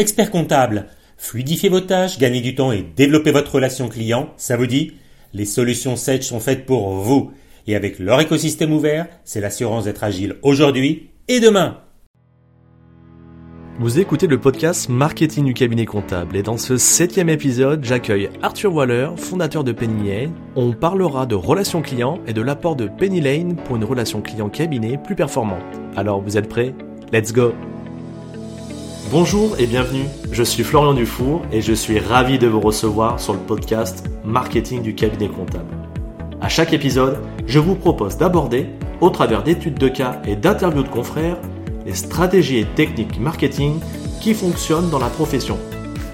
Expert comptable, fluidifiez vos tâches, gagnez du temps et développez votre relation client, ça vous dit? Les solutions Sage sont faites pour vous. Et avec leur écosystème ouvert, c'est l'assurance d'être agile aujourd'hui et demain. Vous écoutez le podcast Marketing du cabinet comptable et dans ce septième épisode, j'accueille Arthur Waller, fondateur de Penny Lane. On parlera de relations clients et de l'apport de Penny Lane pour une relation client cabinet plus performante. Alors vous êtes prêts? Let's go Bonjour et bienvenue, je suis Florian Dufour et je suis ravi de vous recevoir sur le podcast Marketing du cabinet comptable. À chaque épisode, je vous propose d'aborder, au travers d'études de cas et d'interviews de confrères, les stratégies et techniques marketing qui fonctionnent dans la profession,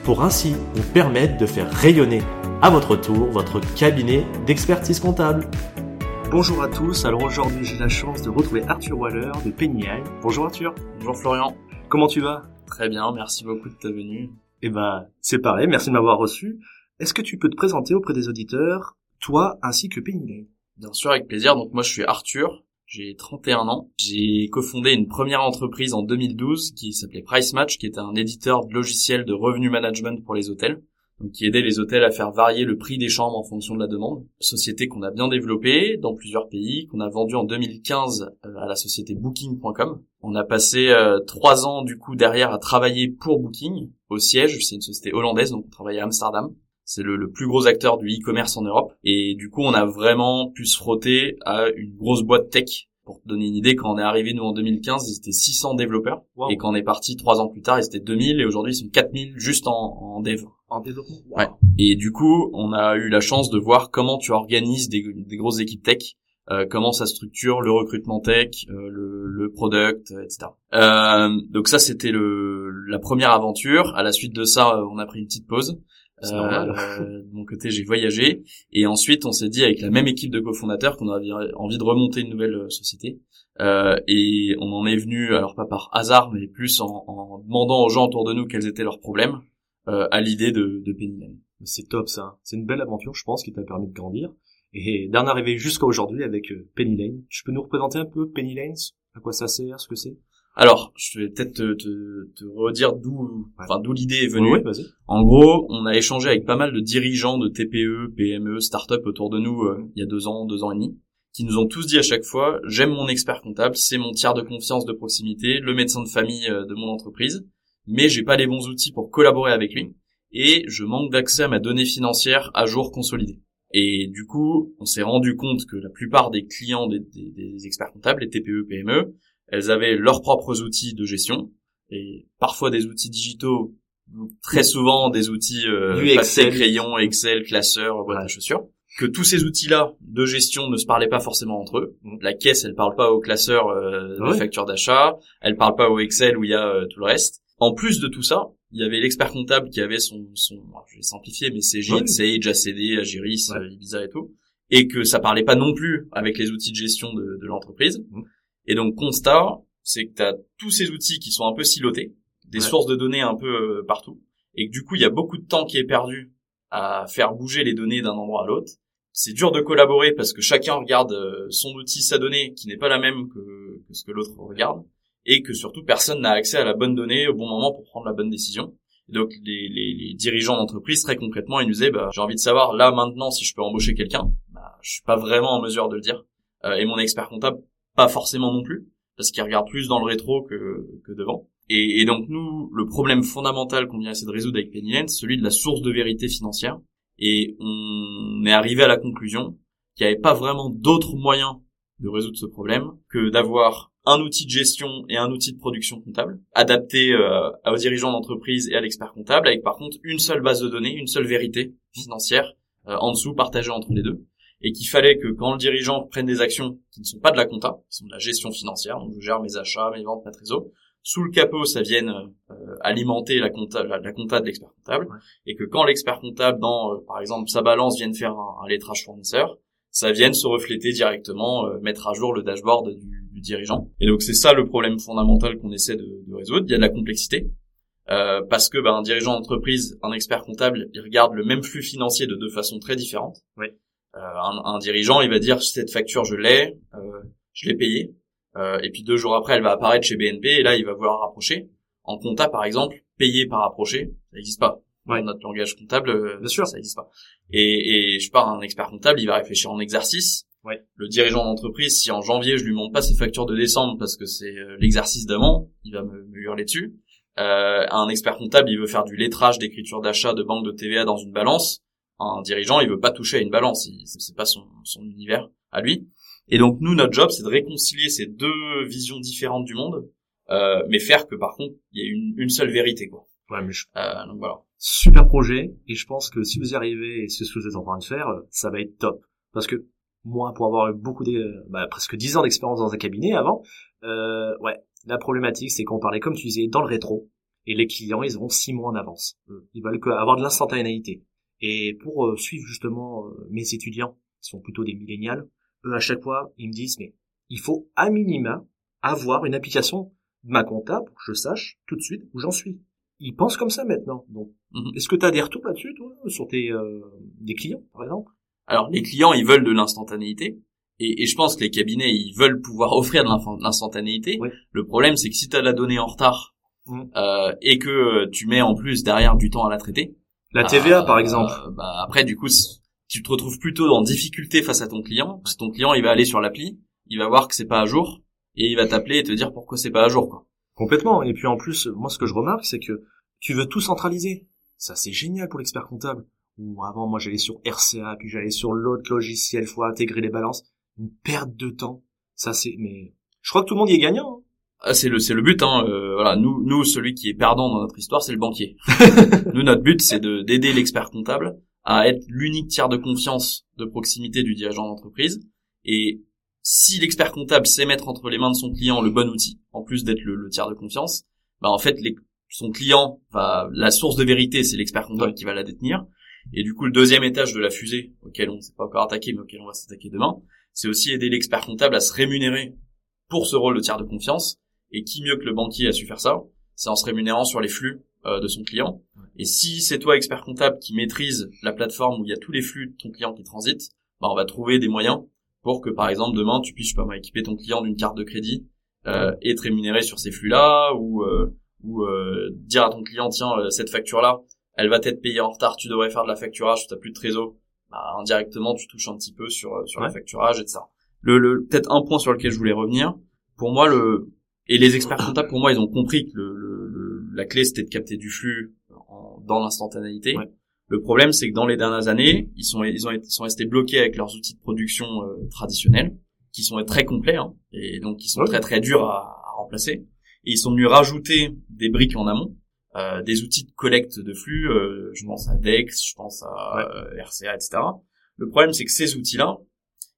pour ainsi vous permettre de faire rayonner à votre tour votre cabinet d'expertise comptable. Bonjour à tous, alors aujourd'hui j'ai la chance de retrouver Arthur Waller de Penny Bonjour Arthur. Bonjour Florian. Comment tu vas? Très bien, merci beaucoup de ta venue. Eh ben, c'est pareil, merci de m'avoir reçu. Est-ce que tu peux te présenter auprès des auditeurs, toi ainsi que Penny Bien sûr, avec plaisir. Donc moi je suis Arthur, j'ai 31 ans. J'ai cofondé une première entreprise en 2012 qui s'appelait Price Match, qui était un éditeur de logiciels de revenu management pour les hôtels. Qui aidait les hôtels à faire varier le prix des chambres en fonction de la demande. Société qu'on a bien développée dans plusieurs pays, qu'on a vendue en 2015 euh, à la société Booking.com. On a passé euh, trois ans du coup derrière à travailler pour Booking au siège. C'est une société hollandaise, donc on travaillait à Amsterdam. C'est le, le, plus gros acteur du e-commerce en Europe. Et du coup, on a vraiment pu se frotter à une grosse boîte tech pour te donner une idée, quand on est arrivé nous en 2015, ils étaient 600 développeurs. Et quand on est parti trois ans plus tard, ils étaient 2000 et aujourd'hui ils sont 4000 juste en, en dev. En développement. Ouais. Et du coup, on a eu la chance de voir comment tu organises des, des grosses équipes tech, euh, comment ça structure le recrutement tech, euh, le, le, product, etc. Euh, donc ça c'était le la première aventure. À la suite de ça, on a pris une petite pause. Euh, de mon côté, j'ai voyagé et ensuite on s'est dit avec la même équipe de cofondateurs qu'on avait envie de remonter une nouvelle euh, société. Euh, et on en est venu, alors pas par hasard, mais plus en, en demandant aux gens autour de nous quels étaient leurs problèmes, euh, à l'idée de, de Penny Lane. C'est top ça. C'est une belle aventure, je pense, qui t'a permis de grandir. Et d'en arriver jusqu'à aujourd'hui avec euh, Penny Lane. Tu peux nous représenter un peu Penny Lane? À quoi ça sert? Ce que c'est? Alors, je vais peut-être te, te, te, redire d'où, enfin d'où l'idée est venue. en gros, on a échangé avec pas mal de dirigeants de TPE, PME, start-up autour de nous euh, il y a deux ans, deux ans et demi, qui nous ont tous dit à chaque fois j'aime mon expert comptable, c'est mon tiers de confiance de proximité, le médecin de famille euh, de mon entreprise, mais j'ai pas les bons outils pour collaborer avec lui et je manque d'accès à ma donnée financière à jour consolidée. Et du coup, on s'est rendu compte que la plupart des clients des, des, des experts comptables, les TPE, PME, elles avaient leurs propres outils de gestion et parfois des outils digitaux, très souvent des outils euh, Excel, crayon, Excel, classeur, boîte à chaussures. Que tous ces outils-là de gestion ne se parlaient pas forcément entre eux. Mm. La caisse, elle parle pas au classeur euh, de facture d'achat, elle parle pas au Excel où il y a euh, tout le reste. En plus de tout ça, il y avait l'expert comptable qui avait son, son je vais simplifier, mais c'est Git, Sage, ACD, Agiris, ouais. Ibiza et tout, et que ça parlait pas non plus avec les outils de gestion de, de l'entreprise. Mm. Et donc constat, c'est que tu as tous ces outils qui sont un peu silotés, des sources de données un peu euh, partout, et que du coup il y a beaucoup de temps qui est perdu à faire bouger les données d'un endroit à l'autre. C'est dur de collaborer parce que chacun regarde euh, son outil, sa donnée, qui n'est pas la même que, que ce que l'autre regarde, et que surtout personne n'a accès à la bonne donnée au bon moment pour prendre la bonne décision. donc les, les, les dirigeants d'entreprise très concrètement ils nous disaient bah, j'ai envie de savoir là maintenant si je peux embaucher quelqu'un. Bah, je suis pas vraiment en mesure de le dire. Euh, et mon expert comptable pas forcément non plus, parce qu'il regarde plus dans le rétro que, que devant. Et, et donc nous, le problème fondamental qu'on vient essayer de résoudre avec Penny c'est celui de la source de vérité financière. Et on est arrivé à la conclusion qu'il n'y avait pas vraiment d'autres moyens de résoudre ce problème que d'avoir un outil de gestion et un outil de production comptable adapté euh, aux dirigeants d'entreprise et à l'expert comptable avec par contre une seule base de données, une seule vérité financière euh, en dessous partagée entre les deux et qu'il fallait que quand le dirigeant prenne des actions qui ne sont pas de la compta, qui sont de la gestion financière, donc je gère mes achats, mes ventes, ma trésor, sous le capot, ça vienne euh, alimenter la compta, la, compta de l'expert comptable, et que quand l'expert comptable, dans euh, par exemple sa balance, vienne faire un, lettrage fournisseur, ça vienne se refléter directement, euh, mettre à jour le dashboard du, du dirigeant. Et donc c'est ça le problème fondamental qu'on essaie de, de, résoudre. Il y a de la complexité. parce que ben, un dirigeant d'entreprise, un expert comptable, il regarde le même flux financier de deux façons très différentes. Oui. Euh, un, un, dirigeant, il va dire cette facture je l'ai, euh, je l'ai payée, euh, et puis deux jours après, elle va apparaître chez BNP et là, il va vouloir rapprocher. En compta, par exemple, payer par approché, ça n'existe pas. Ouais. Notre langage comptable, Bien sûr. ça n'existe pas. Et, et je pars un expert comptable, il va réfléchir en exercice. Ouais. Le dirigeant d'entreprise, si en janvier je lui montre pas ses factures de décembre parce que c'est l'exercice d'avant, il va me, me hurler dessus. Euh, un expert comptable, il veut faire du lettrage d'écriture d'achat de banque de TVA dans une balance. Un dirigeant, il veut pas toucher à une balance, c'est pas son, son univers à lui. Et donc nous, notre job, c'est de réconcilier ces deux visions différentes du monde, euh, mais faire que par contre, il y ait une, une seule vérité, quoi. Ouais, mais je- Euh, donc voilà. super projet et je pense que si vous y arrivez et c'est ce que vous êtes en train de faire, euh, ça va être top. Parce que moi, pour avoir eu beaucoup des, bah, presque 10 ans d'expérience dans un cabinet avant, euh, ouais, la problématique c'est qu'on parlait comme tu disais dans le rétro et les clients ils auront 6 mois en avance. Euh, Ils veulent avoir de l'instantanéité. Et pour euh, suivre justement euh, mes étudiants, qui sont plutôt des millénials, eux à chaque fois ils me disent mais il faut à minima avoir une application de ma compta pour que je sache tout de suite où j'en suis. Ils pensent comme ça maintenant. Donc Mhm. est-ce que tu as des retours là-dessus, toi, sur tes euh, des clients, par exemple? Alors les clients, ils veulent de l'instantanéité. Et, et je pense que les cabinets, ils veulent pouvoir offrir de l'instantanéité. Oui. Le problème, c'est que si tu as la donnée en retard Mhm. euh, et que tu mets en plus derrière du temps à la traiter, La TVA, euh, par exemple. euh, bah, après, du coup, tu te retrouves plutôt en difficulté face à ton client. Parce que ton client, il va aller sur l'appli, il va voir que c'est pas à jour et il va t'appeler et te dire pourquoi c'est pas à jour. Quoi. Complètement. Et puis en plus, moi, ce que je remarque, c'est que tu veux tout centraliser. Ça, c'est génial pour l'expert comptable. Ou avant, moi, j'allais sur RCA, puis j'allais sur l'autre logiciel, faut intégrer les balances. Une perte de temps. Ça, c'est, mais je crois que tout le monde y est gagnant. hein. Ah, c'est le c'est le but hein. euh, voilà. Nous nous celui qui est perdant dans notre histoire c'est le banquier. Nous notre but c'est de d'aider l'expert comptable à être l'unique tiers de confiance de proximité du dirigeant d'entreprise. Et si l'expert comptable sait mettre entre les mains de son client le bon outil en plus d'être le, le tiers de confiance bah en fait les, son client va la source de vérité c'est l'expert comptable qui va la détenir. Et du coup le deuxième étage de la fusée auquel on ne s'est pas encore attaqué mais auquel on va s'attaquer demain c'est aussi aider l'expert comptable à se rémunérer pour ce rôle de tiers de confiance et qui mieux que le banquier a su faire ça? C'est en se rémunérant sur les flux euh, de son client. Et si c'est toi, expert comptable, qui maîtrise la plateforme où il y a tous les flux de ton client qui transitent, bah, on va trouver des moyens pour que, par exemple, demain, tu puisses, je sais pas, équiper ton client d'une carte de crédit euh, et te rémunérer sur ces flux-là, ou, euh, ou euh, dire à ton client, tiens, euh, cette facture-là, elle va être payée en retard, tu devrais faire de la facturage, tu n'as plus de trésor. Bah, indirectement, tu touches un petit peu sur, euh, sur Ouais. la facturage et de ça. Le, le, peut-être un point sur lequel je voulais revenir. Pour moi, le, et les experts comptables, pour moi, ils ont compris que le, le- le- la clé, c'était de capter du flux en- dans l'instantanéité. Ouais. Le problème, c'est que dans les dernières années, ils sont, ils ont, ils sont restés bloqués avec leurs outils de production euh, traditionnels, qui sont très complets, hein, et donc qui sont Ouais. très très durs à, à remplacer. Et ils sont venus rajouter des briques en amont, euh, des outils de collecte de flux. euh, je pense à Dex, je pense à euh, RCA, etc. Le problème, c'est que ces outils-là,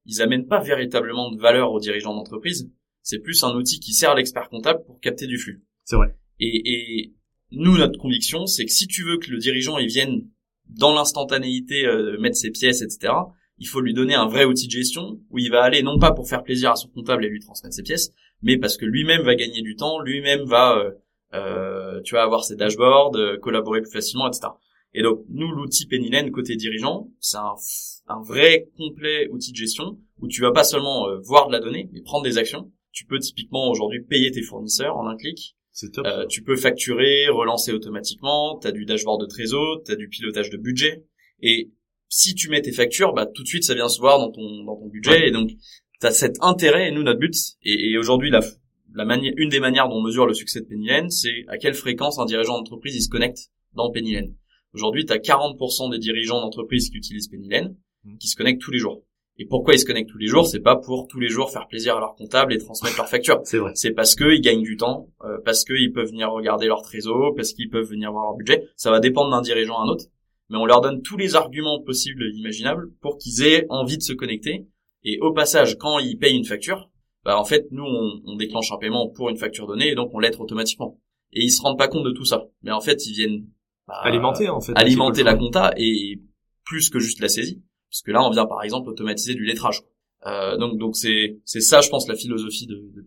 ils amènent pas véritablement de valeur aux dirigeants d'entreprise. C'est plus un outil qui sert l'expert comptable pour capter du flux. C'est vrai. Et, et nous, notre conviction, c'est que si tu veux que le dirigeant il vienne dans l'instantanéité euh, mettre ses pièces, etc., il faut lui donner un vrai outil de gestion où il va aller non pas pour faire plaisir à son comptable et lui transmettre ses pièces, mais parce que lui-même va gagner du temps, lui-même va, euh, euh, tu vas avoir ses dashboards, euh, collaborer plus facilement, etc. Et donc nous, l'outil Pennylen côté dirigeant, c'est un, un vrai complet outil de gestion où tu vas pas seulement euh, voir de la donnée, mais prendre des actions. Tu peux typiquement aujourd'hui payer tes fournisseurs en un clic. C'est top. Euh, tu peux facturer, relancer automatiquement, tu as du dashboard de trésor, tu as du pilotage de budget. Et si tu mets tes factures, bah, tout de suite, ça vient se voir dans ton, dans ton budget. Et donc, tu as cet intérêt, et nous, notre but, et, et aujourd'hui, la, la manière, une des manières dont on mesure le succès de Pennylen, c'est à quelle fréquence un dirigeant d'entreprise il se connecte dans Pennylen. Aujourd'hui, tu as 40% des dirigeants d'entreprise qui utilisent Pennylen, Mhm. qui se connectent tous les jours. Et pourquoi ils se connectent tous les jours? C'est pas pour tous les jours faire plaisir à leur comptable et transmettre leurs factures C'est vrai. c'est parce qu'ils gagnent du temps, euh, parce qu'ils peuvent venir regarder leur trésor, parce qu'ils peuvent venir voir leur budget. Ça va dépendre d'un dirigeant à un autre, mais on leur donne tous les arguments possibles et imaginables pour qu'ils aient envie de se connecter. Et au passage, quand ils payent une facture, bah en fait, nous, on, on déclenche un paiement pour une facture donnée et donc on lettre automatiquement. Et ils se rendent pas compte de tout ça. Mais en fait, ils viennent bah, Alimenter, en fait. alimenter la compta et plus que juste la saisie, parce que là, on vient par exemple automatiser du lettrage. Euh, donc, donc c'est c'est ça, je pense, la philosophie de, de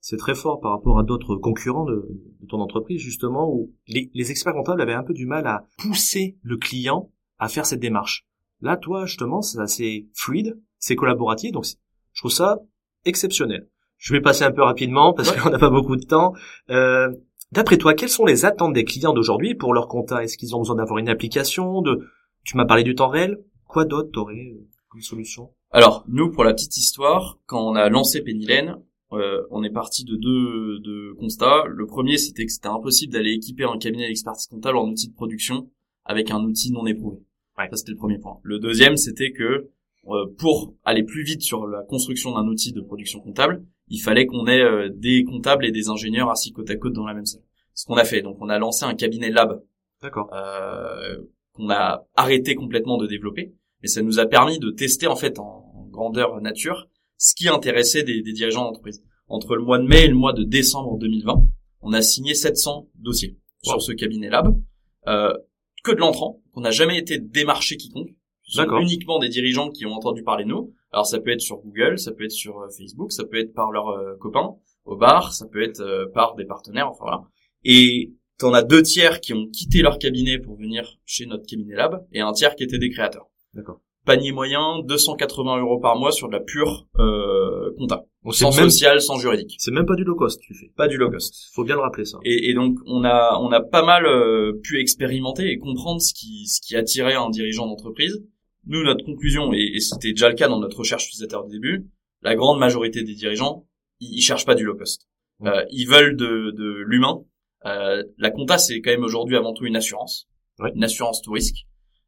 c'est très fort par rapport à d'autres concurrents de, de ton entreprise, justement, où les, les experts comptables avaient un peu du mal à pousser le client à faire cette démarche. Là, toi, justement, c'est assez fluide, c'est collaboratif, donc je trouve ça exceptionnel. Je vais passer un peu rapidement parce Ouais. qu'on n'a pas beaucoup de temps. Euh, D'après toi, quelles sont les attentes des clients d'aujourd'hui pour leur compta? Est-ce qu'ils ont besoin d'avoir une application de Tu m'as parlé du temps réel? Quoi d'autre t'aurais euh, comme solution? Alors, nous, pour la petite histoire, quand on a lancé Pennylen, euh, on est parti de deux, deux constats. Le premier, c'était que c'était impossible d'aller équiper un cabinet d'expertise comptable en outil de production avec un outil non éprouvé. Ça, c'était le premier point. Le deuxième, c'était que euh, pour aller plus vite sur la construction d'un outil de production comptable, il fallait qu'on ait euh, des comptables et des ingénieurs assis côte à côte dans la même salle. Ce qu'on a fait, donc on a lancé un cabinet lab. D'accord. Euh, qu'on a arrêté complètement de développer, mais ça nous a permis de tester en fait en, grandeur nature ce qui intéressait des, des dirigeants d'entreprise. Entre le mois de mai et le mois de décembre 2020, on a signé 700 dossiers sur ce cabinet lab, euh, que de l'entrant, qu'on n'a jamais été démarché quiconque. Uniquement des dirigeants qui ont entendu parler de nous, alors ça peut être sur Google, ça peut être sur euh, Facebook, ça peut être par leurs euh, copains au bar, ça peut être euh, par des partenaires, enfin voilà. Et t'en as deux tiers qui ont quitté leur cabinet pour venir chez notre cabinet lab et un tiers qui étaient des créateurs. D'accord. Panier moyen, 280 euros par mois sur de la pure euh, compta. sans social, sans juridique. C'est même pas du low cost, tu fais. Pas du low cost. Faut bien le rappeler ça. Et, et donc on a on a pas mal pu expérimenter et comprendre ce qui ce qui attirait un dirigeant d'entreprise nous, notre conclusion, et, c'était déjà le cas dans notre recherche utilisateur du début, la grande majorité des dirigeants, ils, cherchent pas du low cost. Euh, ils veulent de, de l'humain. Euh, la compta, c'est quand même aujourd'hui avant tout une assurance, une assurance tout risque.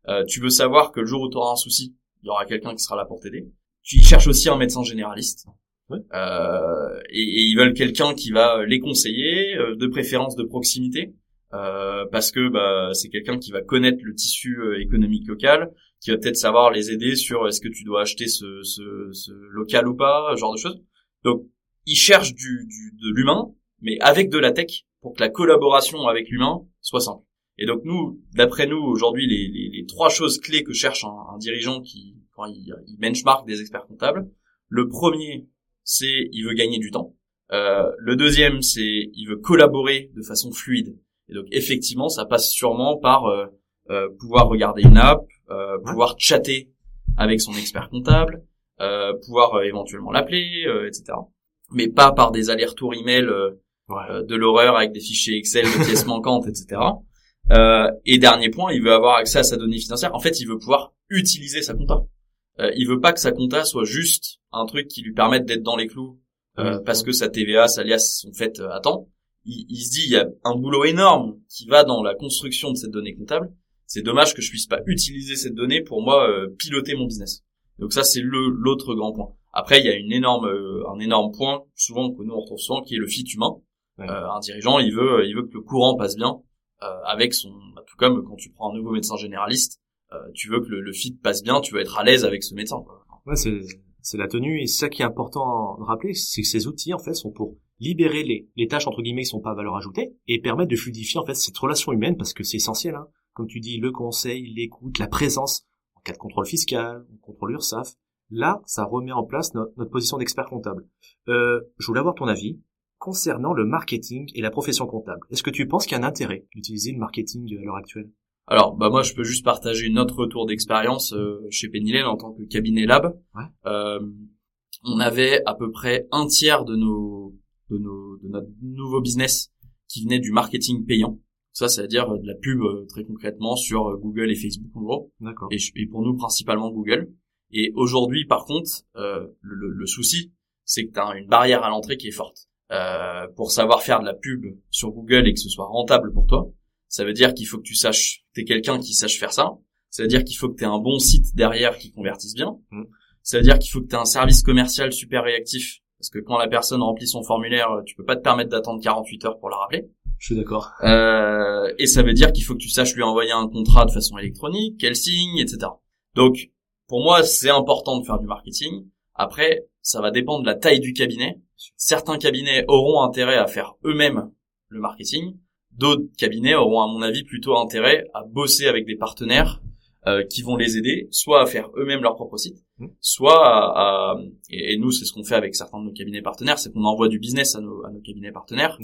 Euh, tu veux savoir que le jour où tu auras un souci, il y aura quelqu'un qui sera là pour t'aider. Tu cherches aussi un médecin généraliste. Euh, et, et, ils veulent quelqu'un qui va les conseiller, euh, de préférence de proximité, euh, parce que bah, c'est quelqu'un qui va connaître le tissu euh, économique local, qui va peut-être savoir les aider sur est-ce que tu dois acheter ce, ce, ce, local ou pas, ce genre de choses. Donc, ils cherchent du, du de l'humain, mais avec de la tech, pour que la collaboration avec l'humain soit simple. Et donc nous, d'après nous, aujourd'hui, les, les, les, trois choses clés que cherche un, un dirigeant qui, quand il, il, benchmark des experts comptables, le premier, c'est il veut gagner du temps. Euh, le deuxième, c'est il veut collaborer de façon fluide. Et donc effectivement, ça passe sûrement par euh, euh, pouvoir regarder une app, euh, pouvoir chatter avec son expert comptable, pouvoir éventuellement l'appeler, etc. Mais pas par des allers-retours email de l'horreur avec des fichiers Excel de pièces manquantes, etc. et dernier point, il veut avoir accès à sa donnée financière. En fait, il veut pouvoir utiliser sa compta. il veut pas que sa compta soit juste un truc qui lui permette d'être dans les clous parce que sa TVA, sa liasse sont faites à temps il, se dit il y a un boulot énorme qui va dans la construction de cette donnée comptable. C'est dommage que je puisse pas utiliser cette donnée pour moi euh, piloter mon business. Donc ça c'est le l'autre grand point. Après il y a une énorme euh, un énorme point souvent que nous on retrouve souvent qui est le fit humain. Euh, un dirigeant il veut il veut que le courant passe bien avec son bah, tout comme quand tu prends un nouveau médecin généraliste tu veux que le, le, fit passe bien tu veux être à l'aise avec ce médecin. Quoi. Ouais c'est c'est la tenue et ça qui est important de rappeler c'est que ces outils en fait sont pour libérer les, les tâches entre guillemets qui sont pas à valeur ajoutée et permettre de fluidifier en fait cette relation humaine parce que c'est essentiel. Hein. Comme tu dis, le conseil, l'écoute, la présence en cas de contrôle fiscal, en contrôle URSAF. Là, ça remet en place notre position d'expert comptable. Euh, je voulais avoir ton avis concernant le marketing et la profession comptable. Est-ce que tu penses qu'il y a un intérêt d'utiliser le marketing à l'heure actuelle? Alors, bah moi, je peux juste partager notre retour d'expérience euh, chez Pennylen en tant que cabinet lab. Ouais. Euh, on avait à peu près un tiers de nos de, nos, de notre nouveau business qui venait du marketing payant. Ça, c'est-à-dire de la pub euh, très concrètement sur euh, Google et Facebook en gros. D'accord. Et, et, pour nous principalement Google. Et aujourd'hui, par contre, euh, le, le, souci, c'est que tu as une barrière à l'entrée qui est forte. Euh, pour savoir faire de la pub sur Google et que ce soit rentable pour toi, ça veut dire qu'il faut que tu saches, t'es quelqu'un qui sache faire ça. Ça veut dire qu'il faut que tu aies un bon site derrière qui convertisse bien. Mm. Ça veut dire qu'il faut que tu aies un service commercial super réactif parce que quand la personne remplit son formulaire, euh, tu peux pas te permettre d'attendre 48 heures pour la rappeler. Je suis d'accord. Euh, et ça veut dire qu'il faut que tu saches lui envoyer un contrat de façon électronique, qu'elle signe, etc. Donc, pour moi, c'est important de faire du marketing. Après, ça va dépendre de la taille du cabinet. Certains cabinets auront intérêt à faire eux-mêmes le marketing. D'autres cabinets auront, à mon avis, plutôt intérêt à bosser avec des partenaires euh, qui vont les aider, soit à faire eux-mêmes leur propre site, mmh. soit à, et, nous c'est ce qu'on fait avec certains de nos cabinets partenaires, c'est qu'on envoie du business à nos, à nos cabinets partenaires,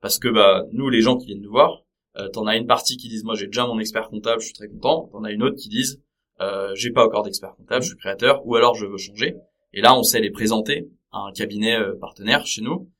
parce que bah nous les gens qui viennent nous voir, euh, t'en as une partie qui disent moi j'ai déjà mon expert comptable, je suis très content, t'en as une autre qui disent euh, j'ai pas encore d'expert comptable, je suis créateur, ou alors je veux changer, et là on sait les présenter un cabinet partenaire chez nous.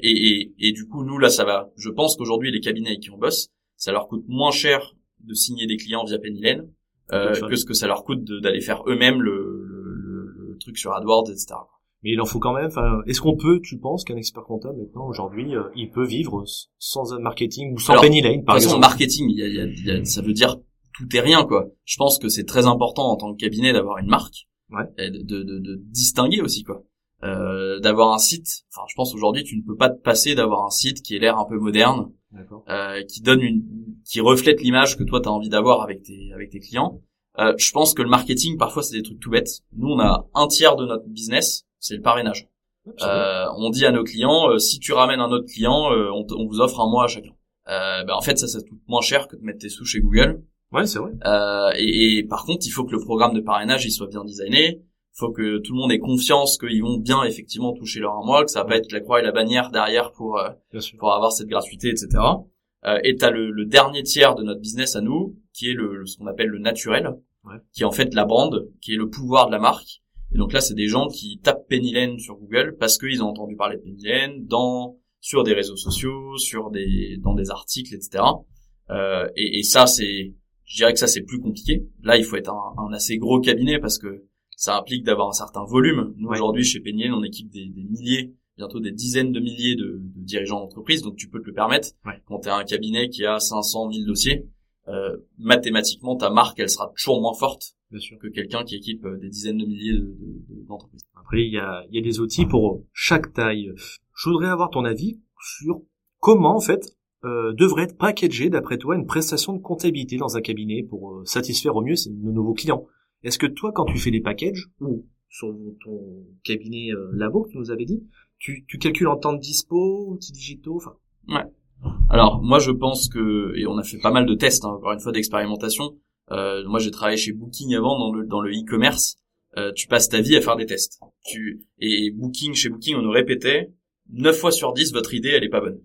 Et, et, et, du coup, nous là, ça va. Je pense qu'aujourd'hui, les cabinets avec qui on bosse, ça leur coûte moins cher de signer des clients via Pennylen que ce que ça leur coûte d'aller faire eux-mêmes le, le, le, truc sur AdWords, etc mais il en faut quand même. Est-ce qu'on peut, tu penses, qu'un expert comptable maintenant aujourd'hui, euh, il peut vivre sans un marketing ou sans penny lane, par exemple? marketing, y a, il y a, ça veut dire tout et rien quoi. Je pense que c'est très important en tant que cabinet d'avoir une marque, ouais. et de, de, de, distinguer aussi quoi. Euh, d'avoir un site. Enfin, je pense aujourd'hui tu ne peux pas te passer d'avoir un site qui ait l'air un peu moderne, euh, qui donne une, qui reflète l'image que toi tu as envie d'avoir avec tes avec tes clients. Euh, je pense que le marketing parfois c'est des trucs tout bêtes. Nous on a un tiers de notre business c'est le parrainage. Euh, on dit à nos clients, euh, si tu ramènes un autre client, euh, on, on, vous offre un mois à chacun. Euh, ben en fait, ça, ça coûte moins cher que de mettre tes sous chez Google. Ouais, c'est vrai. Et, et, par contre, il faut que le programme de parrainage il soit bien designé. Faut que tout le monde ait confiance qu'ils vont bien effectivement toucher leur un mois, que ça va pas être la croix et la bannière derrière pour pour avoir cette gratuité, etc. et t'as le, le dernier tiers de notre business à nous, qui est le, ce qu'on appelle le naturel, ouais. qui est en fait la brand, qui est le pouvoir de la marque et donc là, c'est des gens qui tapent Penny sur Google parce qu'ils ont entendu parler de Penny dans sur des réseaux sociaux, sur des dans des articles, etc. Euh, et, et, ça, c'est, je dirais que ça c'est plus compliqué. Là, il faut être un, un assez gros cabinet parce que ça implique d'avoir un certain volume. Nous aujourd'hui, chez Penny on équipe des, des, milliers, bientôt des dizaines de milliers de, de dirigeants d'entreprise, donc tu peux te le permettre. Quand tu as un cabinet qui a 500 000 dossiers, euh, mathématiquement, ta marque, elle sera toujours moins forte sûr. que quelqu'un qui équipe euh, des dizaines de milliers d'entreprises. De, Après, il y a, y a des outils pour chaque taille. Je voudrais avoir ton avis sur comment, en fait, euh, devrait être packagé, d'après toi, une prestation de comptabilité dans un cabinet pour euh, satisfaire au mieux nos nouveaux clients. Est-ce que toi, quand tu fais des packages, ou sur ton cabinet labo que tu nous avais dit, tu, tu calcules en temps de dispo, outils digitaux, enfin... Ouais. Alors, moi, je pense que, et on a fait pas mal de tests, hein, encore une fois, d'expérimentation, euh, moi, j'ai travaillé chez Booking avant dans le dans le e-commerce. Euh, tu passes ta vie à faire des tests. Tu et Booking chez Booking, on nous répétait 9 fois sur 10 votre idée elle est pas bonne.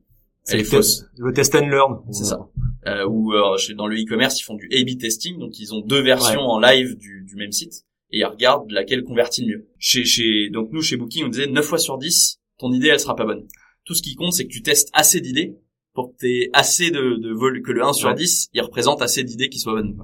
Elle est, fausse. Le test and learn. C'est ça. Euh, ou euh, dans le e-commerce, ils font du A/B testing, donc ils ont deux versions en live du, du même site et ils regardent laquelle convertit le mieux. Chez, chez donc nous chez Booking, on disait 9 fois sur 10, ton idée elle sera pas bonne. Tout ce qui compte, c'est que tu testes assez d'idées pour que assez de, de vol, que le 1 sur 10, il représente assez d'idées qui soient bonnes.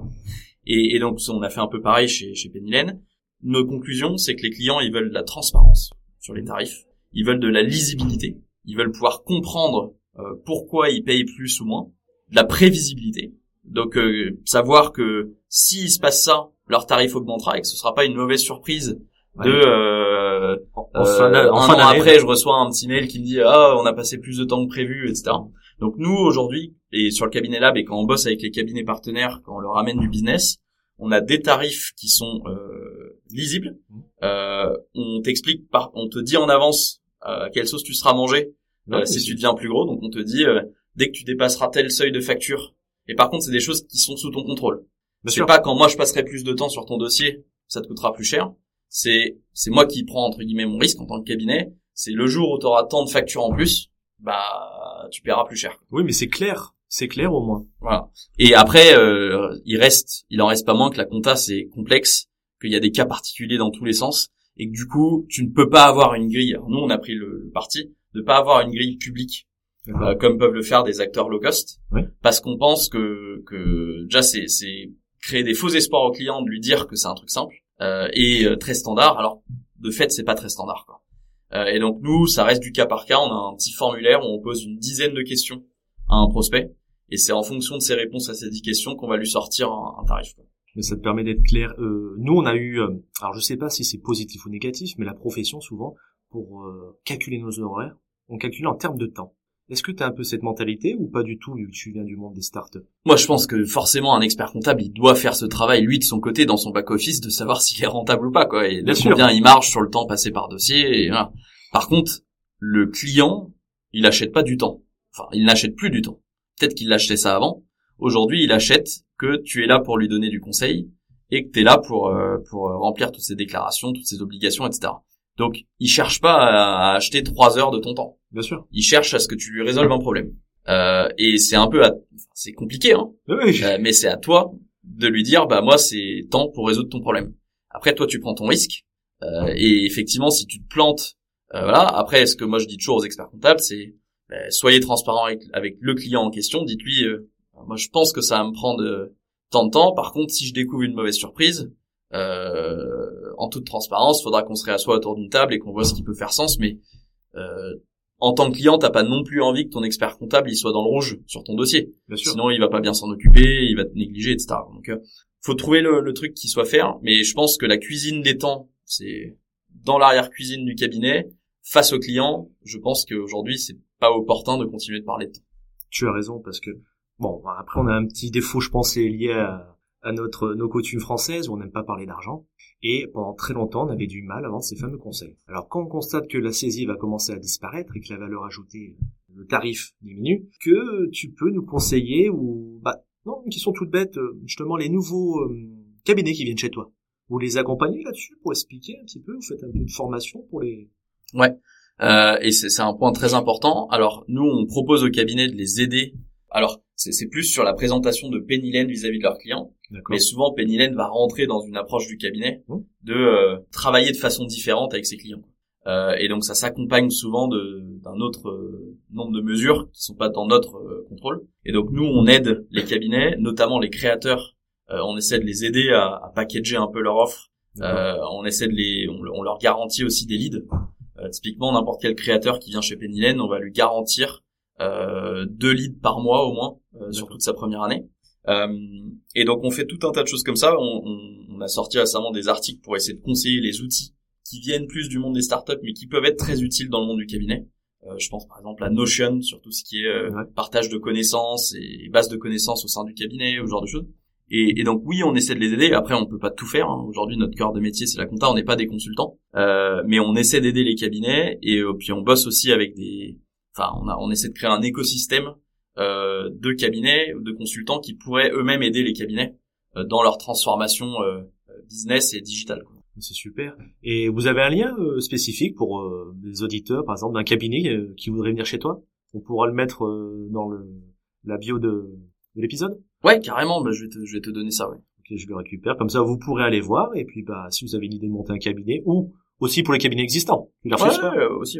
Et, et, donc, on a fait un peu pareil chez, chez Pennylen. Nos conclusions, c'est que les clients, ils veulent de la transparence sur les tarifs. Ils veulent de la lisibilité. Ils veulent pouvoir comprendre euh, pourquoi ils payent plus ou moins. De la prévisibilité. Donc, euh, savoir que s'il se passe ça, leur tarif augmentera et que ce sera pas une mauvaise surprise de euh, en, euh, un an après je reçois un petit mail qui me dit ah on a passé plus de temps que prévu etc donc nous aujourd'hui et sur le cabinet lab et quand on bosse avec les cabinets partenaires quand on leur amène du business on a des tarifs qui sont euh, lisibles. Euh, on t'explique par on te dit en avance euh, quelle sauce tu seras mangé. Euh, si tu deviens plus gros donc on te dit dès que tu dépasseras tel seuil de facture et par contre c'est des choses qui sont sous ton contrôle c'est pas quand moi je passerai plus de temps sur ton dossier ça te coûtera plus cher c'est c'est moi qui prends entre guillemets mon risque en tant que cabinet. C'est le jour où tu auras tant de factures en plus, bah tu paieras plus cher. Oui, mais c'est clair, c'est clair au moins. Voilà. Et après, euh, il reste, il en reste pas moins que la compta c'est complexe, qu'il y a des cas particuliers dans tous les sens, et que du coup tu ne peux pas avoir une grille. nous, on a pris le, parti de pas avoir une grille publique euh, comme peuvent le faire des acteurs low cost, parce qu'on pense que que déjà c'est c'est créer des faux espoirs au client de lui dire que c'est un truc simple euh, et euh, très standard. Alors de fait, c'est pas très standard. Quoi. Euh, et donc nous, ça reste du cas par cas. On a un petit formulaire où on pose une dizaine de questions à un prospect, et c'est en fonction de ses réponses à ces dix questions qu'on va lui sortir un, tarif. Quoi. Mais ça te permet d'être clair. Euh, nous, on a eu, alors je sais pas si c'est positif ou négatif, mais la profession souvent pour calculer nos horaires, on calcule en termes de temps. Est-ce que tu as un peu cette mentalité ou pas du tout vu que tu viens du monde des startups? Moi, je pense que forcément un expert comptable, il doit faire ce travail lui de son côté dans son back office de savoir s'il est rentable ou pas quoi et de combien il marge sur le temps passé par dossier et voilà. Par contre, le client, il achète pas du temps. Enfin, il n'achète plus du temps. Peut-être qu'il l'achetait ça avant. Aujourd'hui, il achète que tu es là pour lui donner du conseil et que tu es là pour euh, pour remplir toutes ses déclarations, toutes ses obligations, etc. Donc, il cherche pas à acheter trois heures de ton temps. Bien sûr. Il cherche à ce que tu lui résolves un problème. Euh, et c'est un peu, c'est compliqué, hein. Oui. Euh, mais c'est à toi de lui dire, bah moi c'est temps pour résoudre ton problème. Après, toi tu prends ton risque. Euh, et effectivement, si tu te plantes voilà. Après, ce que moi je dis toujours aux experts comptables, c'est ben, soyez transparent avec, le client en question. Dites-lui, moi je pense que ça va me prendre tant de temps. Par contre, si je découvre une mauvaise surprise, en toute transparence, faudra qu'on se réassoie autour d'une table et qu'on voit ce qui peut faire sens. Mais en tant que client, t'as pas non plus envie que ton expert comptable il soit dans le rouge sur ton dossier. Sinon, il va pas bien s'en occuper, il va te négliger, etc. Donc, euh, faut trouver le, truc qui soit faire. Mais je pense que la cuisine des temps, c'est dans l'arrière-cuisine du cabinet, face au client. Je pense qu'aujourd'hui, c'est pas opportun de continuer de parler de temps. Tu as raison parce que bon, après on a un petit défaut, je pense, lié à, à notre nos coutumes françaises où on n'aime pas parler d'argent. Et pendant très longtemps, on avait du mal à vendre ces fameux conseils. Alors quand on constate que la saisie va commencer à disparaître et que la valeur ajoutée, le tarif diminue, que tu peux nous conseiller ou bah non, une question toute bête, euh, justement les nouveaux euh, cabinets qui viennent chez toi. Vous les accompagnez là-dessus pour expliquer un petit peu, vous faites un peu de formation pour les. Ouais. Euh, et c'est un point très important. Alors nous, on propose aux cabinets de les aider. Alors c'est plus sur la présentation de Penny vis-à-vis de leurs clients. Mais souvent, Penny va rentrer dans une approche du cabinet mmh. de euh, travailler de façon différente avec ses clients. Euh, et donc ça s'accompagne souvent d'un autre euh, nombre de mesures qui sont pas dans notre euh, contrôle. Et donc nous, on aide les cabinets, notamment les créateurs. on essaie de les aider à, à packager un peu leur offre. on essaie de les, on, leur garantit aussi des leads. typiquement, n'importe quel créateur qui vient chez Penny on va lui garantir deux leads par mois au moins sur toute sa première année. Euh, et donc on fait tout un tas de choses comme ça. On, on, on, a sorti récemment des articles pour essayer de conseiller les outils qui viennent plus du monde des startups, mais qui peuvent être très utiles dans le monde du cabinet. Euh, je pense par exemple à Notion sur tout ce qui est euh, partage de connaissances et base de connaissances au sein du cabinet, ou ce genre de choses. Et, et, donc oui, on essaie de les aider. Après, on peut pas tout faire. Hein. Aujourd'hui, notre cœur de métier, c'est la compta. On n'est pas des consultants, euh, mais on essaie d'aider les cabinets. Et euh, puis on bosse aussi avec des. Enfin, on, a, on essaie de créer un écosystème euh, de cabinets, de consultants qui pourraient eux-mêmes aider les cabinets euh, dans leur transformation euh, business et digital. C'est super. Et vous avez un lien spécifique pour les auditeurs, par exemple, d'un cabinet qui voudrait venir chez toi? On pourra le mettre dans le, la bio de, de l'épisode? Ouais, carrément. Bah, je, vais te, je vais te donner ça. Ouais. Ok, je le récupère. Comme ça, vous pourrez aller voir. Et puis, bah, si vous avez l'idée de monter un cabinet, ou aussi pour les cabinets existants. Ouais, aussi.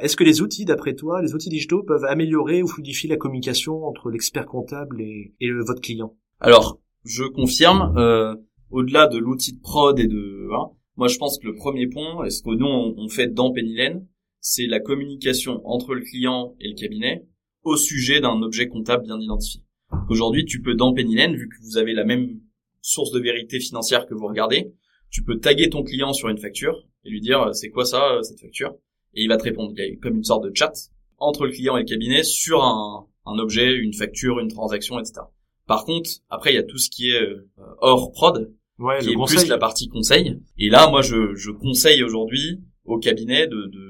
Est-ce que les outils, d'après toi, les outils digitaux peuvent améliorer ou fluidifier la communication entre l'expert comptable et, votre client? Alors, je confirme, euh, au-delà de l'outil de prod et de... Hein, moi, je pense que le premier point, et ce que nous, on, fait dans Pennylen, c'est la communication entre le client et le cabinet au sujet d'un objet comptable bien identifié. Aujourd'hui, tu peux, dans Pennylen, vu que vous avez la même source de vérité financière que vous regardez, tu peux taguer ton client sur une facture et lui dire c'est quoi ça cette facture? Et il va te répondre. Il y a comme une sorte de chat entre le client et le cabinet sur un, un objet, une facture, une transaction, etc. Par contre, après, il y a tout ce qui est euh, hors prod, ouais, qui est plus la partie conseil. Et là, moi, je, je conseille aujourd'hui au cabinet de, de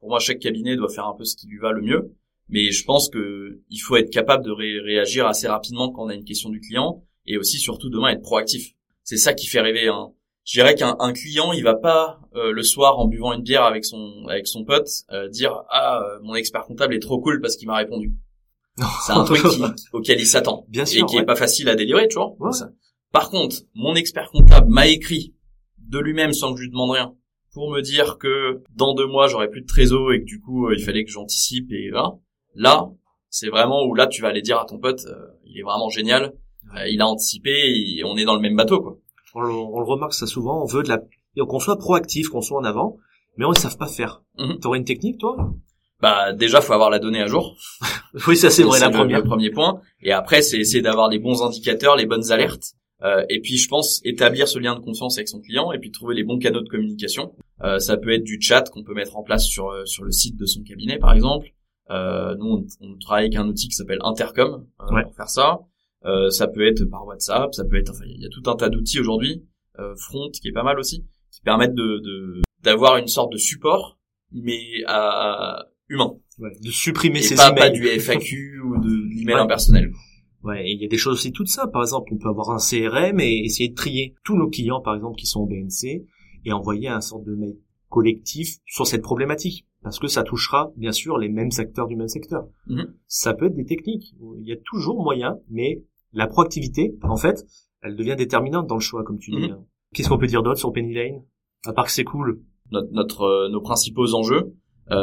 pour moi, chaque cabinet doit faire un peu ce qui lui va le mieux. Mais je pense que il faut être capable de réagir assez rapidement quand on a une question du client et aussi surtout demain être proactif. C'est ça qui fait rêver. Hein je dirais qu'un client il va pas euh, le soir en buvant une bière avec son avec son pote euh, dire ah euh, mon expert comptable est trop cool parce qu'il m'a répondu. C'est un truc auquel il s'attend et qui est pas facile à délivrer tu vois par contre mon expert comptable m'a écrit de lui-même sans que je lui demande rien pour me dire que dans deux mois j'aurai plus de trésor et que du coup il fallait que j'anticipe et là là c'est vraiment où là tu vas aller dire à ton pote il est vraiment génial. Il a anticipé et on est dans le même bateau quoi on le, on le remarque ça souvent, on veut de la, qu'on soit proactif, qu'on soit en avant, mais on ne savent pas faire. Mhm. T'aurais une technique, toi? Bah déjà, faut avoir la donnée à jour. oui, ça c'est vrai, la le, première. Le premier point. Et après, c'est essayer d'avoir les bons indicateurs, les bonnes alertes. Euh, et puis, je pense établir ce lien de confiance avec son client et puis trouver les bons canaux de communication. Euh, ça peut être du chat qu'on peut mettre en place sur euh, sur le site de son cabinet, par exemple. Euh, nous, on, on, travaille avec un outil qui s'appelle Intercom euh, pour faire ça. Euh, ça peut être par WhatsApp, ça peut être, enfin, il y a tout un tas d'outils aujourd'hui, euh, Front qui est pas mal aussi, qui permettent de d'avoir une sorte de support, mais à humain. Ouais, de supprimer et ces pas, pas du FAQ ou de l'email impersonnel. Ouais, il y a des choses aussi toutes ça. Par exemple, on peut avoir un CRM et essayer de trier tous nos clients, par exemple, qui sont au BNC, et envoyer un sorte de mail collectif sur cette problématique parce que ça touchera bien sûr les mêmes secteurs du même secteur. Mhm. Ça peut être des techniques. Il y a toujours moyen, mais la proactivité, en fait, elle devient déterminante dans le choix, comme tu dis. Mhm. Hein. Qu'est-ce qu'on peut dire d'autre sur Penny Lane? À part que c'est cool. notre, notre nos principaux enjeux,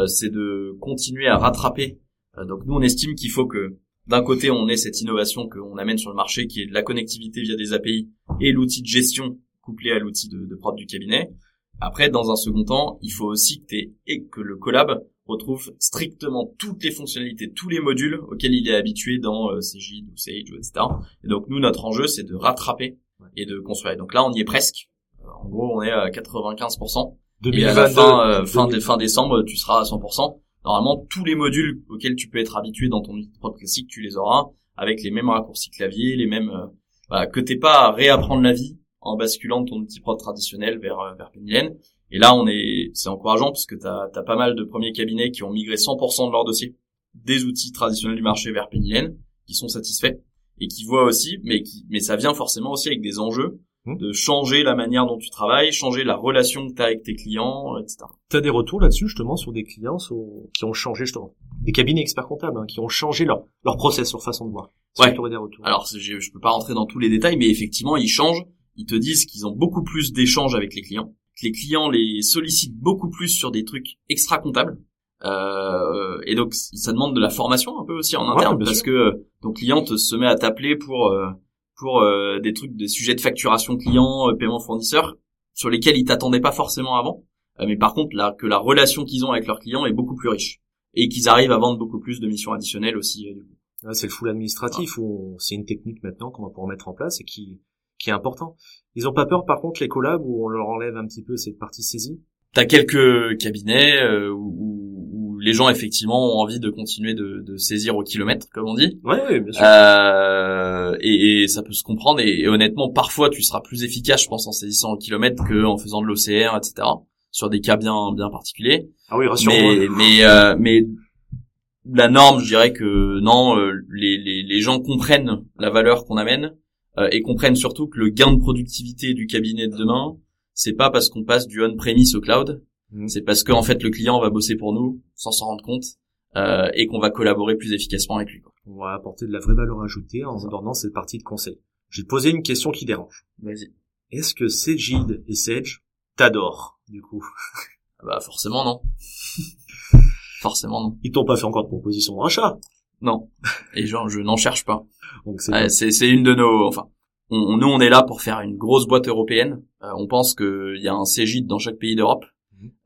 c'est de continuer à rattraper. donc nous, on estime qu'il faut que d'un côté, on ait cette innovation qu'on amène sur le marché, qui est de la connectivité via des API et l'outil de gestion couplé à l'outil de, de prod du cabinet. Après, dans un second temps, il faut aussi que, et que le collab retrouve strictement toutes les fonctionnalités, tous les modules auxquels il est habitué dans euh, ou Sage, etc. Et donc nous, notre enjeu, c'est de rattraper et de construire. Donc là, on y est presque. Euh, en gros, on est à 95%. et à la fin, euh, fin, fin décembre, tu seras à 100% normalement tous les modules auxquels tu peux être habitué dans ton outil prod classique, tu les auras avec les mêmes raccourcis clavier, les mêmes euh, bah, que t'es pas à réapprendre la vie en basculant de ton outil prod traditionnel vers euh, vers Pennylen. Et là, on est c'est encourageant parce que t'as as pas mal de premiers cabinets qui ont migré 100% de leur dossier des outils traditionnels du marché vers Pennylen, qui sont satisfaits et qui voient aussi, mais qui mais ça vient forcément aussi avec des enjeux Hmm. de changer la manière dont tu travailles, changer la relation que tu as avec tes clients, etc. Tu as des retours là-dessus justement sur des clients qui ont changé justement, des cabinets experts comptables hein, qui ont changé leur leur process, leur façon de voir? Ouais. Des retours? Alors je, je peux pas rentrer dans tous les détails, mais effectivement ils changent. Ils te disent qu'ils ont beaucoup plus d'échanges avec les clients, les clients les sollicitent beaucoup plus sur des trucs extra comptables. Euh, et donc ça demande de la formation un peu aussi en interne parce que ton client te se met à t'appeler pour euh, pour euh, des trucs, des sujets de facturation client, euh, paiement fournisseur, sur lesquels ils t'attendaient pas forcément avant. Euh, mais par contre, là, que la relation qu'ils ont avec leurs clients est beaucoup plus riche et qu'ils arrivent à vendre beaucoup plus de missions additionnelles aussi. c'est le full administratif où c'est une technique maintenant qu'on va pouvoir mettre en place et qui qui est important. Ils ont pas peur par contre les collabs où on leur enlève un petit peu cette partie saisie. T'as quelques cabinets où les gens effectivement ont envie de continuer de, de saisir au kilomètre, comme on dit. Ouais, bien sûr. Euh, et, et, ça peut se comprendre. Et, honnêtement, parfois, tu seras plus efficace, je pense, en saisissant au kilomètre qu'en faisant de l'OCR, etc. Sur des cas bien bien particuliers. Ah oui, Mais mais, euh, mais la norme, je dirais que non, euh, les, les, les gens comprennent la valeur qu'on amène euh, et comprennent surtout que le gain de productivité du cabinet de demain, c'est pas parce qu'on passe du on-premise au cloud, Mhm. C'est parce qu'en fait le client va bosser pour nous sans s'en rendre compte euh, et qu'on va collaborer plus efficacement avec lui. Quoi. On va apporter de la vraie valeur ajoutée en abordant cette partie de conseil. Je vais te poser une question qui dérange. Vas-y. Est-ce que Cegid et Sage t'adorent du coup? Ah Bah forcément non. forcément non. Ils t'ont pas fait encore de proposition de rachat Non. Et genre je n'en cherche pas. Donc c'est une de nos enfin on, nous on est là pour faire une grosse boîte européenne. Euh, on pense qu'il y a un Cegid dans chaque pays d'Europe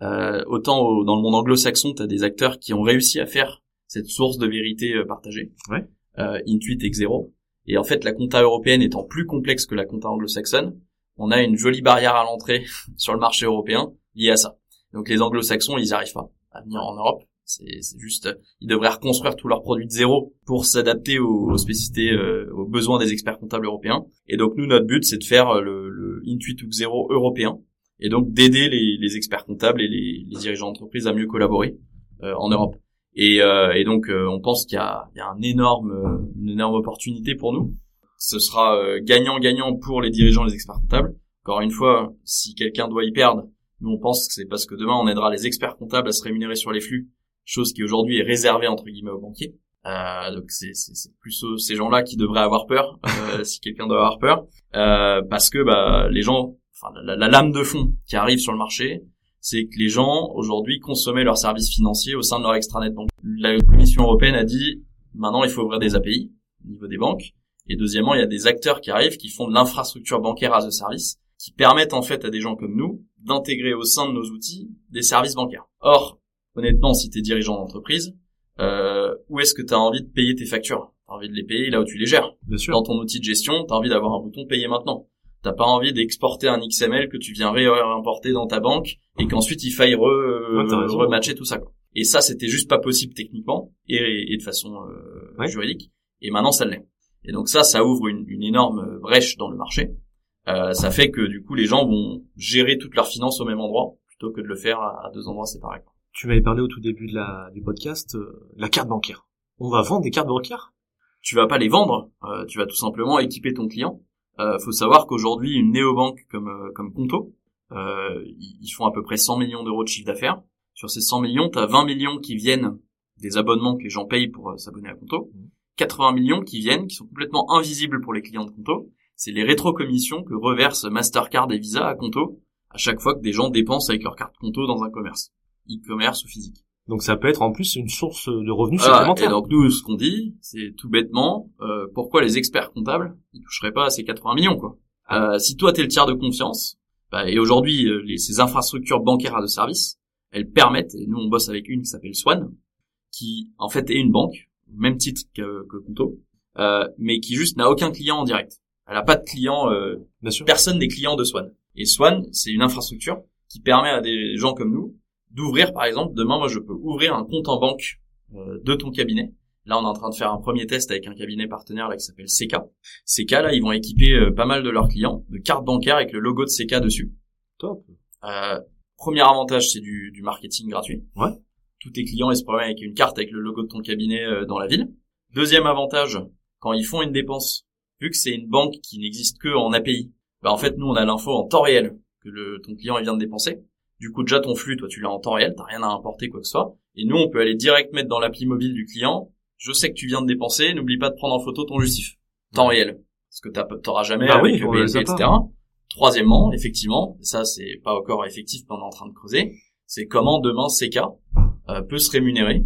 euh, autant dans le monde anglo-saxon, tu as des acteurs qui ont réussi à faire cette source de vérité euh, partagée, ouais. euh, Intuit et Xero. Et en fait, la compta européenne étant plus complexe que la compta anglo-saxonne, on a une jolie barrière à l'entrée sur le marché européen liée à ça. Donc les anglo-saxons, ils n'y arrivent pas à venir en Europe. C'est juste, ils devraient reconstruire tous leurs produits de zéro pour s'adapter aux, spécificités, euh, aux besoins des experts comptables européens. Et donc nous, notre but, c'est de faire le, le Intuit ou Xero européen, et donc d'aider les, les, experts comptables et les, dirigeants d'entreprise à mieux collaborer euh, en Europe. Et, euh, et donc euh, on pense qu'il y a, il y a un énorme, une énorme opportunité pour nous. Ce sera gagnant-gagnant pour les dirigeants et les experts comptables. Encore une fois, si quelqu'un doit y perdre, nous on pense que c'est parce que demain on aidera les experts comptables à se rémunérer sur les flux, chose qui aujourd'hui est réservée entre guillemets aux banquiers. Euh, donc c'est plus ces gens-là qui devraient avoir peur, euh, si quelqu'un doit avoir peur, euh, parce que bah, les gens enfin la, lame de fond qui arrive sur le marché, c'est que les gens aujourd'hui consommaient leurs services financiers au sein de leur extranet banque. La Commission européenne a dit maintenant il faut ouvrir des API au niveau des banques. Et deuxièmement, il y a des acteurs qui arrivent qui font de l'infrastructure bancaire as a service, qui permettent en fait à des gens comme nous d'intégrer au sein de nos outils des services bancaires. Or, honnêtement, si tu es dirigeant d'entreprise, euh, où est-ce que tu as envie de payer tes factures? T'as envie de les payer là où tu les gères. Bien sûr. Dans ton outil de gestion, t'as envie d'avoir un bouton payer maintenant. T'as pas envie d'exporter un XML que tu viens réimporter dans ta banque et qu'ensuite il faille re, rematcher tout ça. Quoi. Et ça, c'était juste pas possible techniquement et, et de façon euh, juridique. Et maintenant, ça l'est. Et donc ça, ça ouvre une, une énorme brèche dans le marché. Euh, ça fait que du coup, les gens vont gérer toutes leurs finances au même endroit plutôt que de le faire à, deux endroits séparés. Tu m'avais parlé au tout début de la, du podcast, euh, la carte bancaire. On va vendre des cartes bancaires? Tu vas pas les vendre. Euh, tu vas tout simplement équiper ton client euh, faut savoir qu'aujourd'hui, une néobanque comme euh, comme Conto, euh, ils font à peu près 100 millions d'euros de chiffre d'affaires. Sur ces 100 millions, tu as 20 millions qui viennent des abonnements que les gens payent pour euh, s'abonner à Conto. 80 millions qui viennent, qui sont complètement invisibles pour les clients de Conto. C'est les rétrocommissions que reversent Mastercard et Visa à Conto à chaque fois que des gens dépensent avec leur carte Conto dans un commerce, e-commerce ou physique. Donc ça peut être en plus une source de revenus supplémentaire. et donc nous, ce qu'on dit, c'est tout bêtement, euh, pourquoi les experts comptables, ils toucheraient pas à ces 80 millions, quoi. Euh, si toi t'es le tiers de confiance, bah, et aujourd'hui euh, ces infrastructures bancaires de service, elles permettent, et nous on bosse avec une qui s'appelle Swan, qui en fait est une banque, même titre que, que Conto, euh, mais qui juste n'a aucun client en direct. Elle a pas de client, euh, personne des clients de Swan. Et Swan, c'est une infrastructure qui permet à des gens comme nous d'ouvrir, par exemple, demain, moi, je peux ouvrir un compte en banque euh, de ton cabinet. Là, on est en train de faire un premier test avec un cabinet partenaire là qui s'appelle CK. CK, là, ils vont équiper euh, pas mal de leurs clients de cartes bancaires avec le logo de CK dessus. Top. Euh, premier avantage, c'est du, du marketing gratuit. Ouais. Tous tes clients, ils se promènent avec une carte avec le logo de ton cabinet euh, dans la ville. Deuxième avantage, quand ils font une dépense, vu que c'est une banque qui n'existe que en API, bah en fait, nous, on a l'info en temps réel que le, ton client il vient de dépenser. Du coup, déjà ton flux, toi, tu l'as en temps réel, t'as rien à importer quoi que ce soit. Et nous, on peut aller direct mettre dans l'appli mobile du client. Je sais que tu viens de dépenser, n'oublie pas de prendre en photo ton justif. Temps réel. Parce que t'auras jamais bah avec oui, etc. Troisièmement, effectivement, ça c'est pas encore effectif, mais on est en train de creuser, c'est comment demain CK euh, peut se rémunérer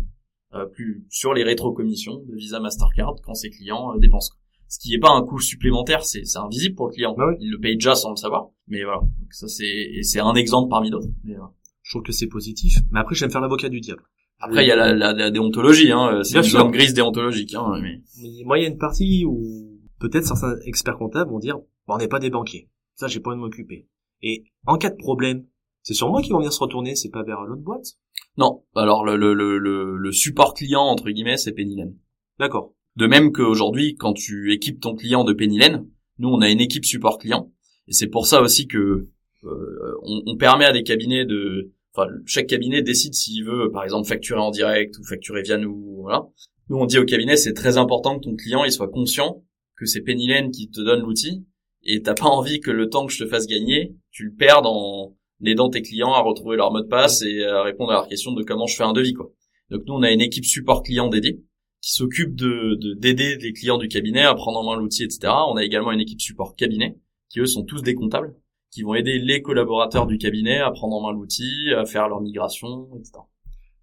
euh, plus sur les rétrocommissions de Visa Mastercard quand ses clients euh, dépensent ce qui n'est pas un coût supplémentaire, c'est invisible pour le client. Bah Il le paye déjà sans le savoir. Mais voilà, donc ça c'est c'est un exemple parmi d'autres. Mais Je trouve que c'est positif. Mais après, j'aime faire l'avocat du diable. Après, il y a la, la, la déontologie, hein. C'est une zone grise déontologique, hein. Mais... moi, il y a une partie où peut-être certains experts comptables vont dire, bon, on n'est pas des banquiers. Ça, j'ai pas envie de m'occuper. Et en cas de problème, c'est sur moi qu'ils vont venir se retourner, c'est pas vers l'autre boîte? Non. Alors le, le, le, le, support client entre guillemets, c'est Pennylen. D'accord. De même qu'aujourd'hui, quand tu équipes ton client de Pennylen, nous on a une équipe support client, et c'est pour ça aussi que euh, on, permet à des cabinets de, enfin chaque cabinet décide s'il veut, par exemple facturer en direct ou facturer via nous, voilà. Nous on dit au cabinet c'est très important que ton client il soit conscient que c'est Pennylen qui te donne l'outil et t'as pas envie que le temps que je te fasse gagner, tu le perds en aidant tes clients à retrouver leur mot de passe et à répondre à leur question de comment je fais un devis quoi. Donc nous on a une équipe support client dédiée qui s'occupe de d'aider les clients du cabinet à prendre en main l'outil, etc. On a également une équipe support cabinet qui eux sont tous des comptables qui vont aider les collaborateurs du cabinet à prendre en main l'outil, à faire leur migration, etc.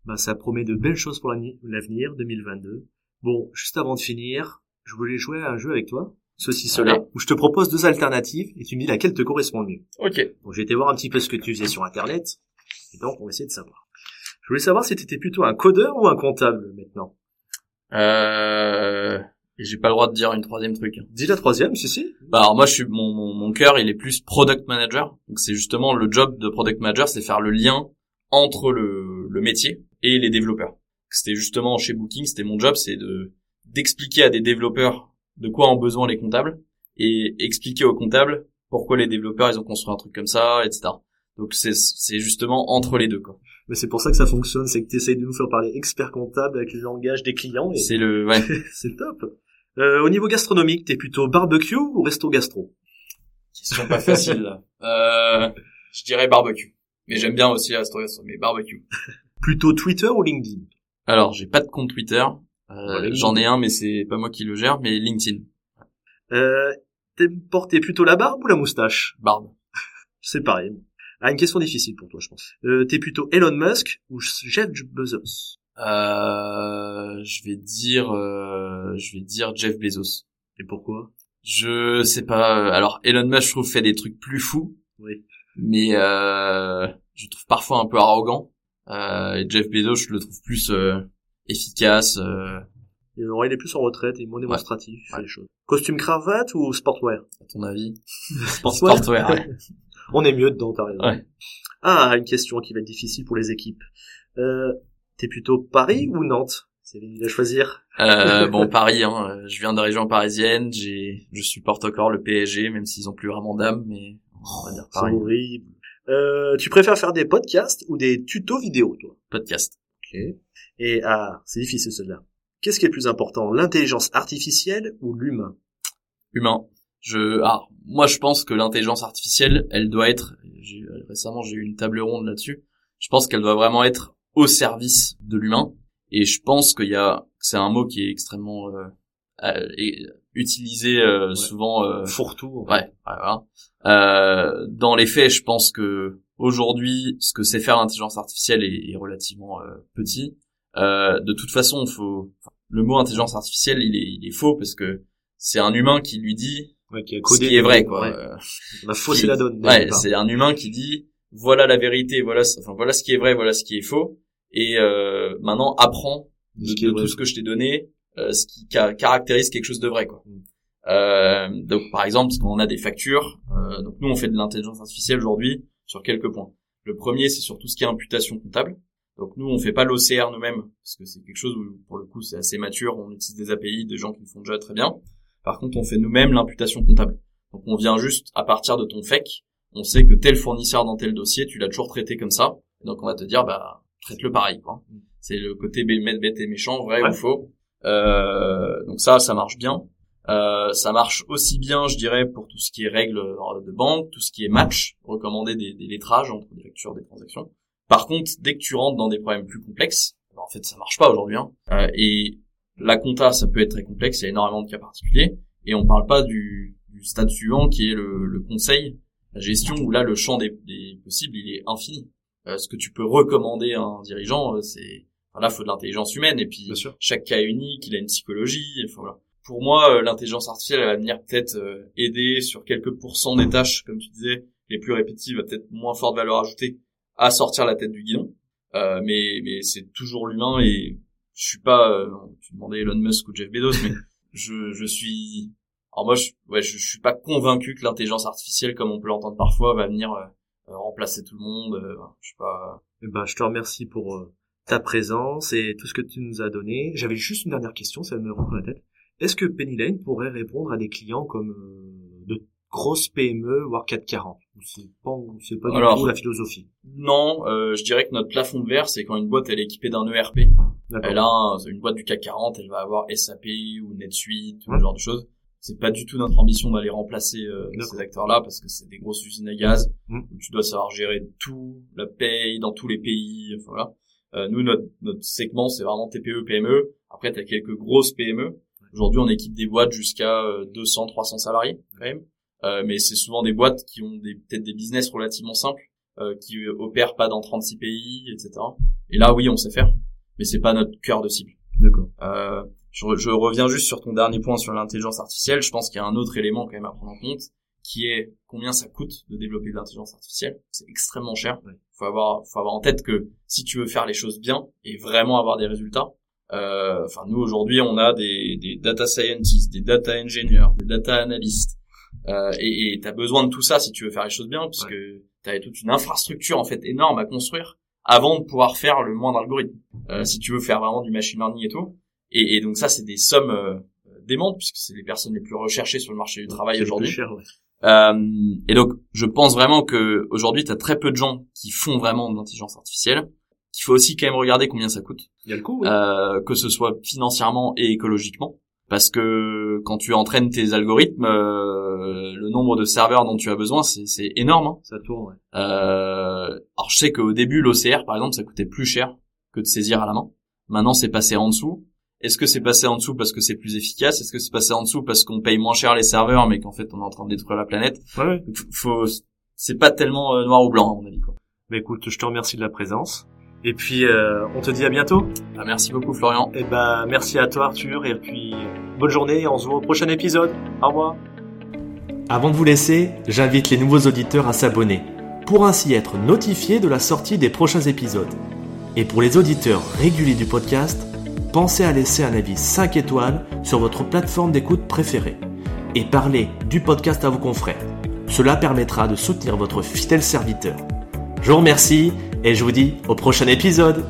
Bah, ça promet de belles choses pour l'avenir 2022. Bon, juste avant de finir, je voulais jouer à un jeu avec toi, ceci cela, où je te propose deux alternatives et tu me dis laquelle te correspond le mieux. Ok. Donc j'ai été voir un petit peu ce que tu faisais sur internet et donc on va essayer de savoir. Je voulais savoir si tu étais plutôt un codeur ou un comptable maintenant. Euh, j'ai pas le droit de dire une troisième truc. Dis la troisième, si si. Bah alors moi je suis mon mon, mon cœur il est plus product manager. Donc c'est justement le job de product manager, c'est faire le lien entre le le métier et les développeurs. C'était justement chez Booking, c'était mon job, c'est de d'expliquer à des développeurs de quoi ont besoin les comptables et expliquer aux comptables pourquoi les développeurs ils ont construit un truc comme ça, etc. Donc c'est c'est justement entre les deux quoi. Mais c'est pour ça que ça fonctionne, c'est que tu essayes de nous faire parler expert comptable avec le langage des clients. Et... C'est le, ouais. c'est top. Euh, au niveau gastronomique, t'es plutôt barbecue ou resto gastro? Question pas facile là. Euh, je dirais barbecue. Mais j'aime bien aussi resto gastro, mais barbecue. plutôt Twitter ou LinkedIn? Alors, j'ai pas de compte Twitter. Euh, J'en ai un, mais c'est pas moi qui le gère, mais LinkedIn. Euh, t'aimes porter plutôt la barbe ou la moustache? Barbe. c'est pareil. Ah, une question difficile pour toi, je pense. Euh, T'es plutôt Elon Musk ou Jeff Bezos? Euh, Je vais dire, euh, je vais dire Jeff Bezos. Et pourquoi? Je sais pas. Alors Elon Musk, je trouve fait des trucs plus fous. Oui. Mais euh, je trouve parfois un peu arrogant. Euh, et Jeff Bezos, je le trouve plus euh, efficace. Euh... il est plus en retraite et moins démonstratif. Les choses. Costume cravate ou sportwear? À ton avis? Sportwear. sportwear ouais. On est mieux dedans, t'as raison. Ouais. Ah, une question qui va être difficile pour les équipes. Euh, T'es plutôt Paris ou Nantes? C'est venu à choisir. Euh, bon, Paris. Hein. Je viens de région parisienne. J'ai, je supporte encore le PSG, même s'ils ont plus vraiment d'âme, mais on va dire Paris. C'est horrible. Euh, tu préfères faire des podcasts ou des tutos vidéo, toi? Podcast. Ok. Et ah, c'est difficile celui-là. Qu'est-ce qui est le plus important, l'intelligence artificielle ou l'humain? Humain. Je, ah, moi je pense que l'intelligence artificielle, elle doit être. Récemment, j'ai eu une table ronde là-dessus. Je pense qu'elle doit vraiment être au service de l'humain. Et je pense qu'il y a, c'est un mot qui est extrêmement euh, et utilisé souvent fourre-tout. Ouais, voilà. dans les faits, je pense que aujourd'hui, ce que c'est faire l'intelligence artificielle est, est relativement petit. de toute façon, faut le mot intelligence artificielle, il est, il est faux parce que c'est un humain qui lui dit ouais, qui ce qui est vrai quoi. Ouais. On a faussé la donne. Ouais, c'est un humain qui dit voilà la vérité, voilà enfin voilà ce qui est vrai, voilà ce qui est faux et euh, maintenant apprends de, tout ce que je t'ai donné euh, ce qui caractérise quelque chose de vrai quoi. Mm. Euh, donc par exemple parce qu'on a des factures, euh, donc nous on fait de l'intelligence artificielle aujourd'hui sur quelques points. Le premier c'est sur tout ce qui est imputation comptable. Donc nous, on fait pas l'OCR nous-mêmes parce que c'est quelque chose où pour le coup c'est assez mature. On utilise des API, des gens qui le font déjà très bien. Par contre, on fait nous-mêmes l'imputation comptable. Donc on vient juste à partir de ton FEC, on sait que tel fournisseur dans tel dossier, tu l'as toujours traité comme ça. Donc on va te dire bah traite-le pareil. Quoi. C'est le côté bête et méchant, vrai ou faux. Euh, donc ça, ça marche bien. Euh, ça marche aussi bien, je dirais, pour tout ce qui est règles de banque, tout ce qui est match, recommander des, des lettrages entre les lectures des transactions. Par contre, dès que tu rentres dans des problèmes plus complexes, ben, en fait, ça marche pas aujourd'hui. Hein. Euh, et la compta, ça peut être très complexe, il y a énormément de cas particuliers. Et on parle pas du, du stade suivant qui est le, le, conseil, la gestion, où là, le champ des, des possibles, il est infini. Euh, ce que tu peux recommander à un dirigeant, euh, c'est... Enfin, là, faut de l'intelligence humaine, et puis chaque cas est unique, il a une psychologie, enfin, voilà. Pour moi, euh, l'intelligence artificielle, elle va venir peut-être aider sur quelques pourcents des tâches, comme tu disais, les plus répétitives, peut-être moins forte valeur ajoutée, à sortir la tête du guidon. Euh, mais mais c'est toujours l'humain et je suis pas euh, tu demandais Elon Musk ou Jeff Bezos mais je je suis alors moi je ouais je, suis pas convaincu que l'intelligence artificielle comme on peut l'entendre parfois va venir euh, remplacer tout le monde je suis pas eh ben je te remercie pour ta présence et tout ce que tu nous as donné j'avais juste une dernière question ça me rentre la tête est-ce que Penny Lane pourrait répondre à des clients comme de grosse PME, voire 440 C'est pas, c'est pas du tout la philosophie? Non, euh, je dirais que notre plafond de verre, c'est quand une boîte elle est équipée d'un ERP. Elle a une boîte du CAC 40, elle va avoir SAP ou NetSuite, ou ce genre de choses. C'est pas du tout notre ambition d'aller remplacer euh, ces acteurs-là parce que c'est des grosses usines à gaz mmh. où tu dois savoir gérer tout, la paye dans tous les pays. Enfin, voilà. Euh, nous, notre, notre segment, c'est vraiment TPE, PME. Après, tu as quelques grosses PME. Aujourd'hui, on équipe des boîtes jusqu'à 200, 300 salariés quand même. Euh, mais c'est souvent des boîtes qui ont des peut-être des business relativement simples, euh, qui opèrent pas dans 36 pays, etc. Et là, oui, on sait faire, mais c'est pas notre cœur de cible. D'accord. Euh, je, je, reviens juste sur ton dernier point sur l'intelligence artificielle. Je pense qu'il y a un autre élément quand même à prendre en compte, qui est combien ça coûte de développer de l'intelligence artificielle. C'est extrêmement cher. Il faut avoir, faut avoir en tête que si tu veux faire les choses bien et vraiment avoir des résultats, euh, enfin nous aujourd'hui on a des, des data scientists, des data engineers, des data analysts, euh, et tu as besoin de tout ça si tu veux faire les choses bien, parce que tu as toute une infrastructure en fait énorme à construire avant de pouvoir faire le moindre algorithme. Euh, si tu veux faire vraiment du machine learning et tout. Et, et donc ça, c'est des sommes euh, démentes, puisque c'est les personnes les plus recherchées sur le marché du travail aujourd'hui. Ouais. Euh, et donc, je pense vraiment que aujourd'hui, tu as très peu de gens qui font vraiment de l'intelligence artificielle. Il faut aussi quand même regarder combien ça coûte. Il y a le coût. Euh, que ce soit financièrement et écologiquement parce que quand tu entraînes tes algorithmes, euh, le nombre de serveurs dont tu as besoin, c'est énorme. Hein. Ça tourne. Ouais. Euh, alors je sais qu'au début, l'OCR, par exemple, ça coûtait plus cher que de saisir à la main. Maintenant, c'est passé en dessous. Est-ce que c'est passé en dessous parce que c'est plus efficace? Est-ce que c'est passé en dessous parce qu'on paye moins cher les serveurs, mais qu'en fait on est en train de détruire la planète? Ouais. Faut, c'est pas tellement euh, noir ou blanc à mon avis. Quoi. Mais écoute, je te remercie de la présence. Et puis, euh, on te dit à bientôt. Ah, merci beaucoup, Florian. Et eh ben, merci à toi, Arthur. Et puis, bonne journée. Et on se voit au prochain épisode. Au revoir. Avant de vous laisser, j'invite les nouveaux auditeurs à s'abonner pour ainsi être notifiés de la sortie des prochains épisodes. Et pour les auditeurs réguliers du podcast, pensez à laisser un avis 5 étoiles sur votre plateforme d'écoute préférée et parlez du podcast à vos confrères. Cela permettra de soutenir votre fidèle serviteur. Je vous remercie et je vous dis au prochain épisode